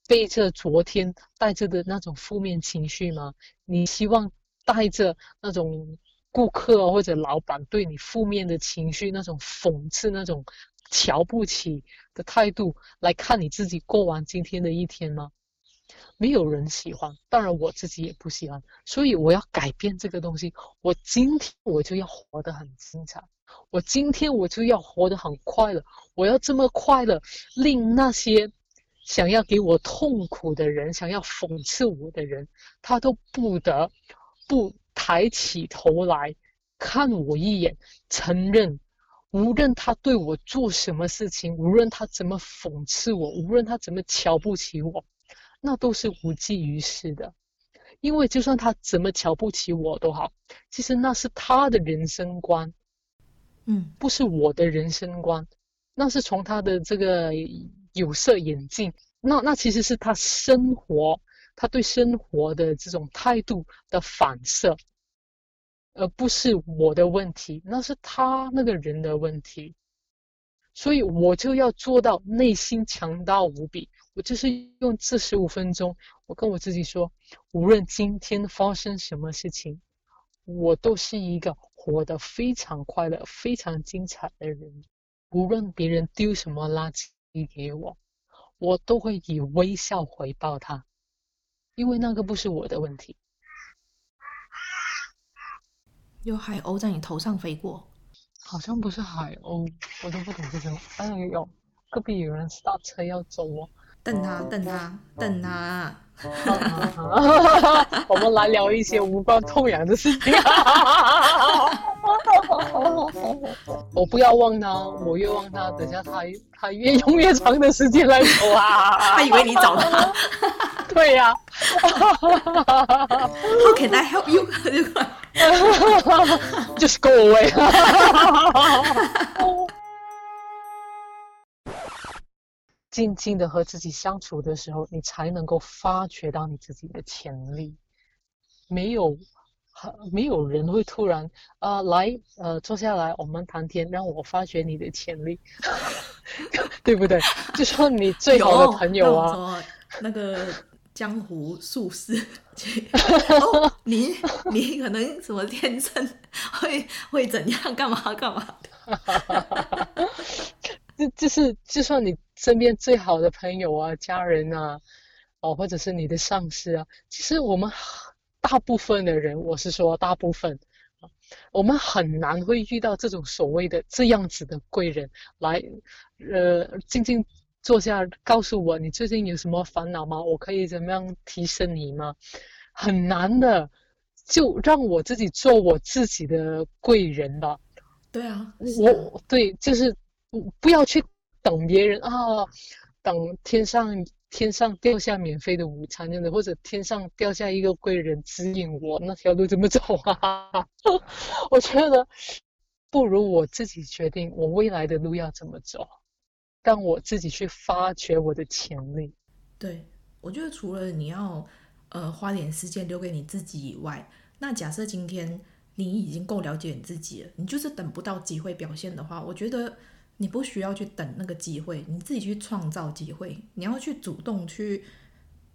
背着昨天带着的那种负面情绪吗？你希望带着那种顾客或者老板对你负面的情绪，那种讽刺、那种瞧不起的态度来看你自己过完今天的一天吗？没有人喜欢，当然我自己也不喜欢，所以我要改变这个东西。我今天我就要活得很精彩，我今天我就要活得很快乐，我要这么快乐，令那些想要给我痛苦的人、想要讽刺我的人，他都不得不抬起头来看我一眼，承认，无论他对我做什么事情，无论他怎么讽刺我，无论他怎么瞧不起我。那都是无济于事的，因为就算他怎么瞧不起我都好，其实那是他的人生观，嗯，不是我的人生观，那是从他的这个有色眼镜，那那其实是他生活，他对生活的这种态度的反射，而不是我的问题，那是他那个人的问题，所以我就要做到内心强大无比。我就是用这十五分钟，我跟我自己说，无论今天发生什么事情，我都是一个活得非常快乐、非常精彩的人。无论别人丢什么垃圾给我，我都会以微笑回报他，因为那个不是我的问题。有海鸥在你头上飞过？好像不是海鸥，我都不懂这种。哎呦，隔壁有人刹车要走哦。瞪他，瞪他，瞪他！我们来聊一些无关痛痒的事情。我不要忘他，我越忘他，等下他他越用越长的时间来走啊！他以为你找他。对呀、啊。How can I help you？Just go away。静静的和自己相处的时候，你才能够发掘到你自己的潜力。没有，没有人会突然啊、呃、来呃坐下来，我们谈天，让我发掘你的潜力，对不对？就说你最好的朋友啊，那个江湖术士，哦、你你可能什么天生会会怎样干嘛干嘛的。就就是，就算你身边最好的朋友啊、家人啊，哦，或者是你的上司啊，其实我们大部分的人，我是说大部分，我们很难会遇到这种所谓的这样子的贵人来，呃，静静坐下，告诉我你最近有什么烦恼吗？我可以怎么样提升你吗？很难的，就让我自己做我自己的贵人吧。对啊，我对，就是。不要去等别人啊，等天上天上掉下免费的午餐，真的，或者天上掉下一个贵人指引我那条路怎么走啊？我觉得不如我自己决定我未来的路要怎么走，让我自己去发掘我的潜力。对，我觉得除了你要呃花点时间留给你自己以外，那假设今天你已经够了解你自己了，你就是等不到机会表现的话，我觉得。你不需要去等那个机会，你自己去创造机会。你要去主动去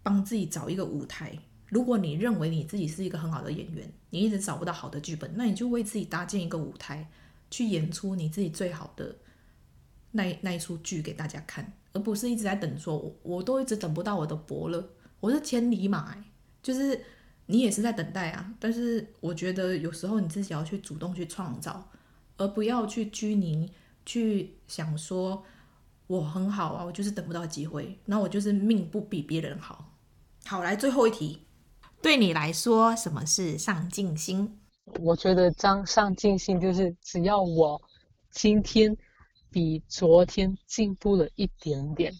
帮自己找一个舞台。如果你认为你自己是一个很好的演员，你一直找不到好的剧本，那你就为自己搭建一个舞台，去演出你自己最好的那那一出剧给大家看，而不是一直在等说，我我都一直等不到我的伯乐，我是千里马，就是你也是在等待啊。但是我觉得有时候你自己要去主动去创造，而不要去拘泥。去想说，我很好啊，我就是等不到机会，那我就是命不比别人好。好，来最后一题，对你来说，什么是上进心？我觉得张上进心就是只要我今天比昨天进步了一点点，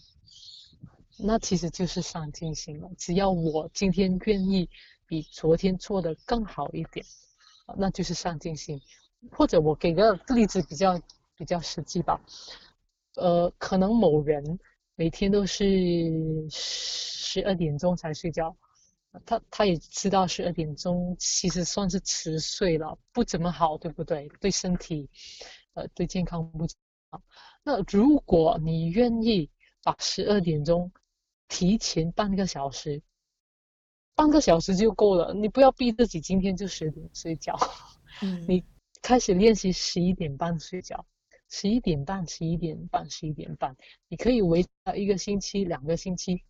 那其实就是上进心了。只要我今天愿意比昨天做得更好一点，那就是上进心。或者我给个例子比较。比较实际吧，呃，可能某人每天都是十二点钟才睡觉，他他也知道十二点钟其实算是迟睡了，不怎么好，对不对？对身体，呃，对健康不好。那如果你愿意把十二点钟提前半个小时，半个小时就够了，你不要逼自己今天就十点睡觉，嗯，你开始练习十一点半睡觉。十一点半，十一点半，十一点半，你可以维持一个星期、两个星期，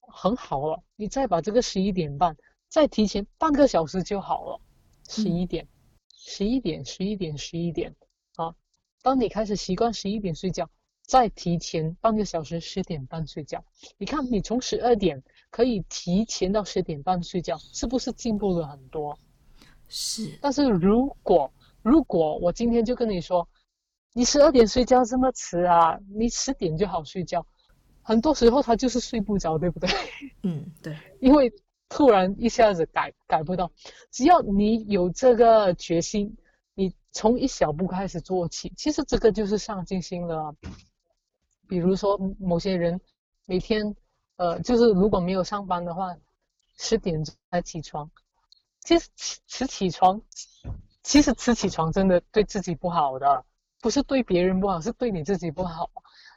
很好了。你再把这个十一点半再提前半个小时就好了。十一点，十一点，十一点，十一点。啊，当你开始习惯十一点睡觉，再提前半个小时，十点半睡觉。你看，你从十二点可以提前到十点半睡觉，是不是进步了很多？是。但是如果如果我今天就跟你说，你十二点睡觉这么迟啊？你十点就好睡觉。很多时候他就是睡不着，对不对？嗯，对。因为突然一下子改改不到，只要你有这个决心，你从一小步开始做起，其实这个就是上进心了。比如说某些人每天，呃，就是如果没有上班的话，十点钟才起床。其实迟迟起床，其实迟起床真的对自己不好的。不是对别人不好，是对你自己不好。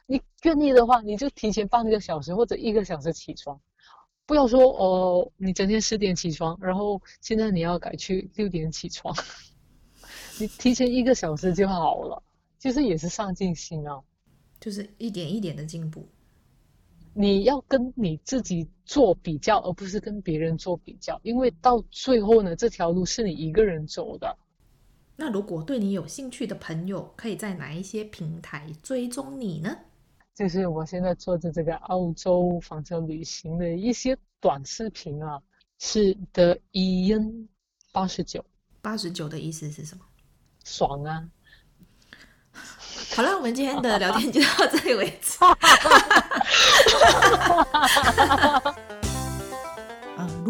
你愿意的话，你就提前半个小时或者一个小时起床，不要说哦，你整天十点起床，然后现在你要改去六点起床，你提前一个小时就好了。其实也是上进心啊，就是一点一点的进步。你要跟你自己做比较，而不是跟别人做比较，因为到最后呢，这条路是你一个人走的。那如果对你有兴趣的朋友，可以在哪一些平台追踪你呢？就是我现在做的这个澳洲房车旅行的一些短视频啊，是 The Ian 八十九。八十九的意思是什么？爽啊！好了，我们今天的聊天就到这里为止。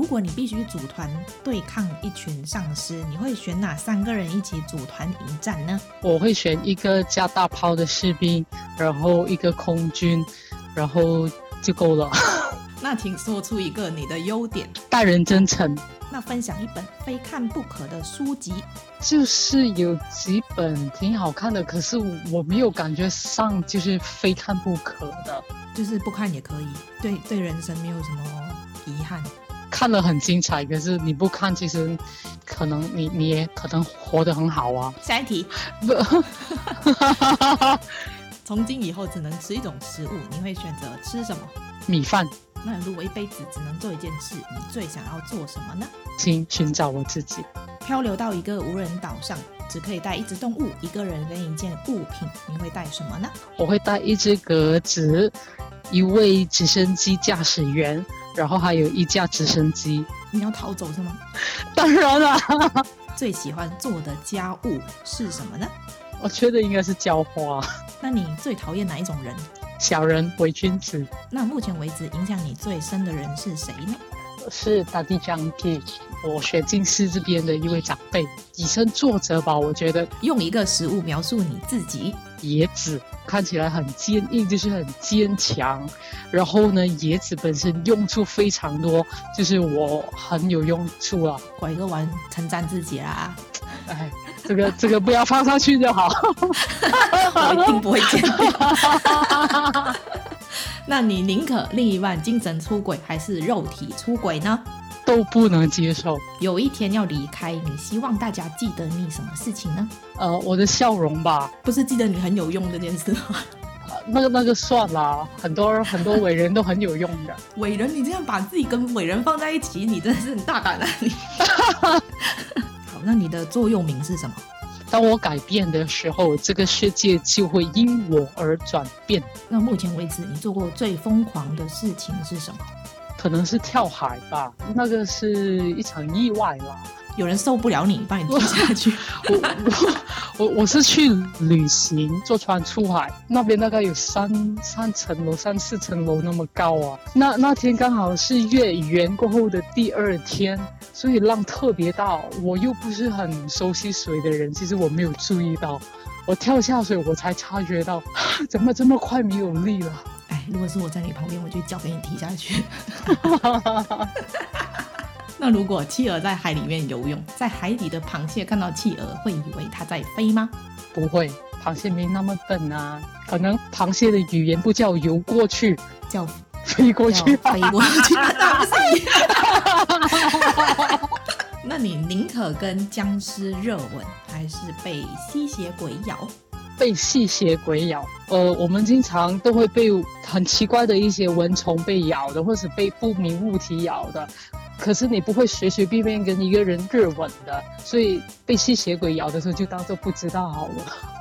如果你必须组团对抗一群丧尸，你会选哪三个人一起组团迎战呢？我会选一个加大炮的士兵，然后一个空军，然后就够了。那请说出一个你的优点。待人真诚。那分享一本非看不可的书籍。就是有几本挺好看的，可是我没有感觉上就是非看不可的。就是不看也可以，对对人生没有什么遗憾。看了很精彩，可是你不看，其实可能你你也可能活得很好啊。下一题，从今以后只能吃一种食物，你会选择吃什么？米饭。那如果一辈子只能做一件事，你最想要做什么呢？请寻找我自己。漂流到一个无人岛上，只可以带一只动物、一个人跟一件物品，你会带什么呢？我会带一只鸽子，一位直升机驾驶员。然后还有一架直升机，你要逃走是吗？当然了。最喜欢做的家务是什么呢？我觉得应该是浇花。那你最讨厌哪一种人？小人伪君子。那目前为止，影响你最深的人是谁呢？是大地将军，我学近师这边的一位长辈，以身作则吧。我觉得用一个食物描述你自己，椰子看起来很坚硬，就是很坚强。然后呢，椰子本身用处非常多，就是我很有用处啊。拐个弯称赞自己啦，哎，这个这个不要放上去就好，我一定不会剪掉。那你宁可另一半精神出轨还是肉体出轨呢？都不能接受。有一天要离开，你希望大家记得你什么事情呢？呃，我的笑容吧。不是记得你很有用这件事吗？呃，那个那个算了，很多很多伟人都很有用的。伟人，你这样把自己跟伟人放在一起，你真的是很大胆啊你！好，那你的座右铭是什么？当我改变的时候，这个世界就会因我而转变。那目前为止，你做过最疯狂的事情是什么？可能是跳海吧，那个是一场意外啦。有人受不了你，把你踢下去。我我我我是去旅行，坐船出海，那边大概有三三层楼、三四层楼那么高啊。那那天刚好是月圆过后的第二天，所以浪特别大。我又不是很熟悉水的人，其实我没有注意到。我跳下水，我才察觉到，怎么这么快没有力了？哎，如果是我在你旁边，我就脚给你踢下去。那如果企鹅在海里面游泳，在海底的螃蟹看到企鹅，会以为它在飞吗？不会，螃蟹没那么笨啊。可能螃蟹的语言不叫游过去，叫飞过去。飞过去，那不是一样？那你宁可跟僵尸热吻，还是被吸血鬼咬？被吸血鬼咬。呃，我们经常都会被很奇怪的一些蚊虫被咬的，或是被不明物体咬的。可是你不会随随便便跟一个人热吻的，所以被吸血鬼咬的时候就当做不知道好了。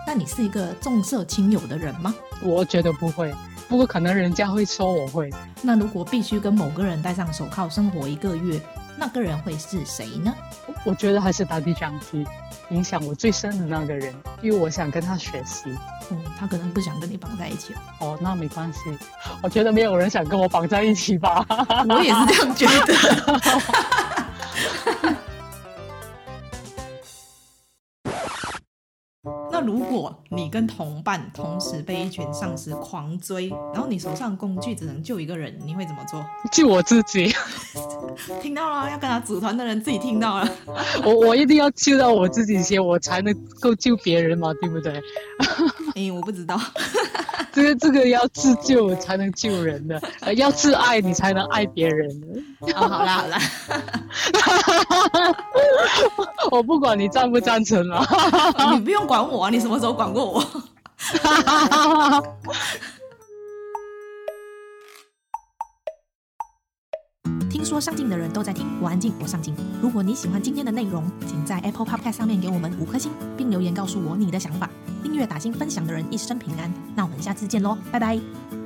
那你是一个重色轻友的人吗？我觉得不会，不过可能人家会说我会。那如果必须跟某个人戴上手铐生活一个月，那个人会是谁呢？我觉得还是打地将军，影响我最深的那个人，因为我想跟他学习。嗯，他可能不想跟你绑在一起哦。那没关系，我觉得没有人想跟我绑在一起吧。我也是这样觉得。如果你跟同伴同时被一群丧尸狂追，然后你手上工具只能救一个人，你会怎么做？救我自己。听到了，要跟他组团的人自己听到了。我我一定要救到我自己先，我才能够救别人嘛，对不对？哎、欸，我不知道。这个这个要自救才能救人的，呃，要自爱你才能爱别人。哦，好啦好啦。我不管你赞不赞成啊，你不用管我啊，你什么时候管过我？听说上镜的人都在听，我安静，我上镜。如果你喜欢今天的内容，请在 Apple Podcast 上面给我们五颗星，并留言告诉我你的想法。订阅、打星、分享的人一生平安。那我们下次见喽，拜拜。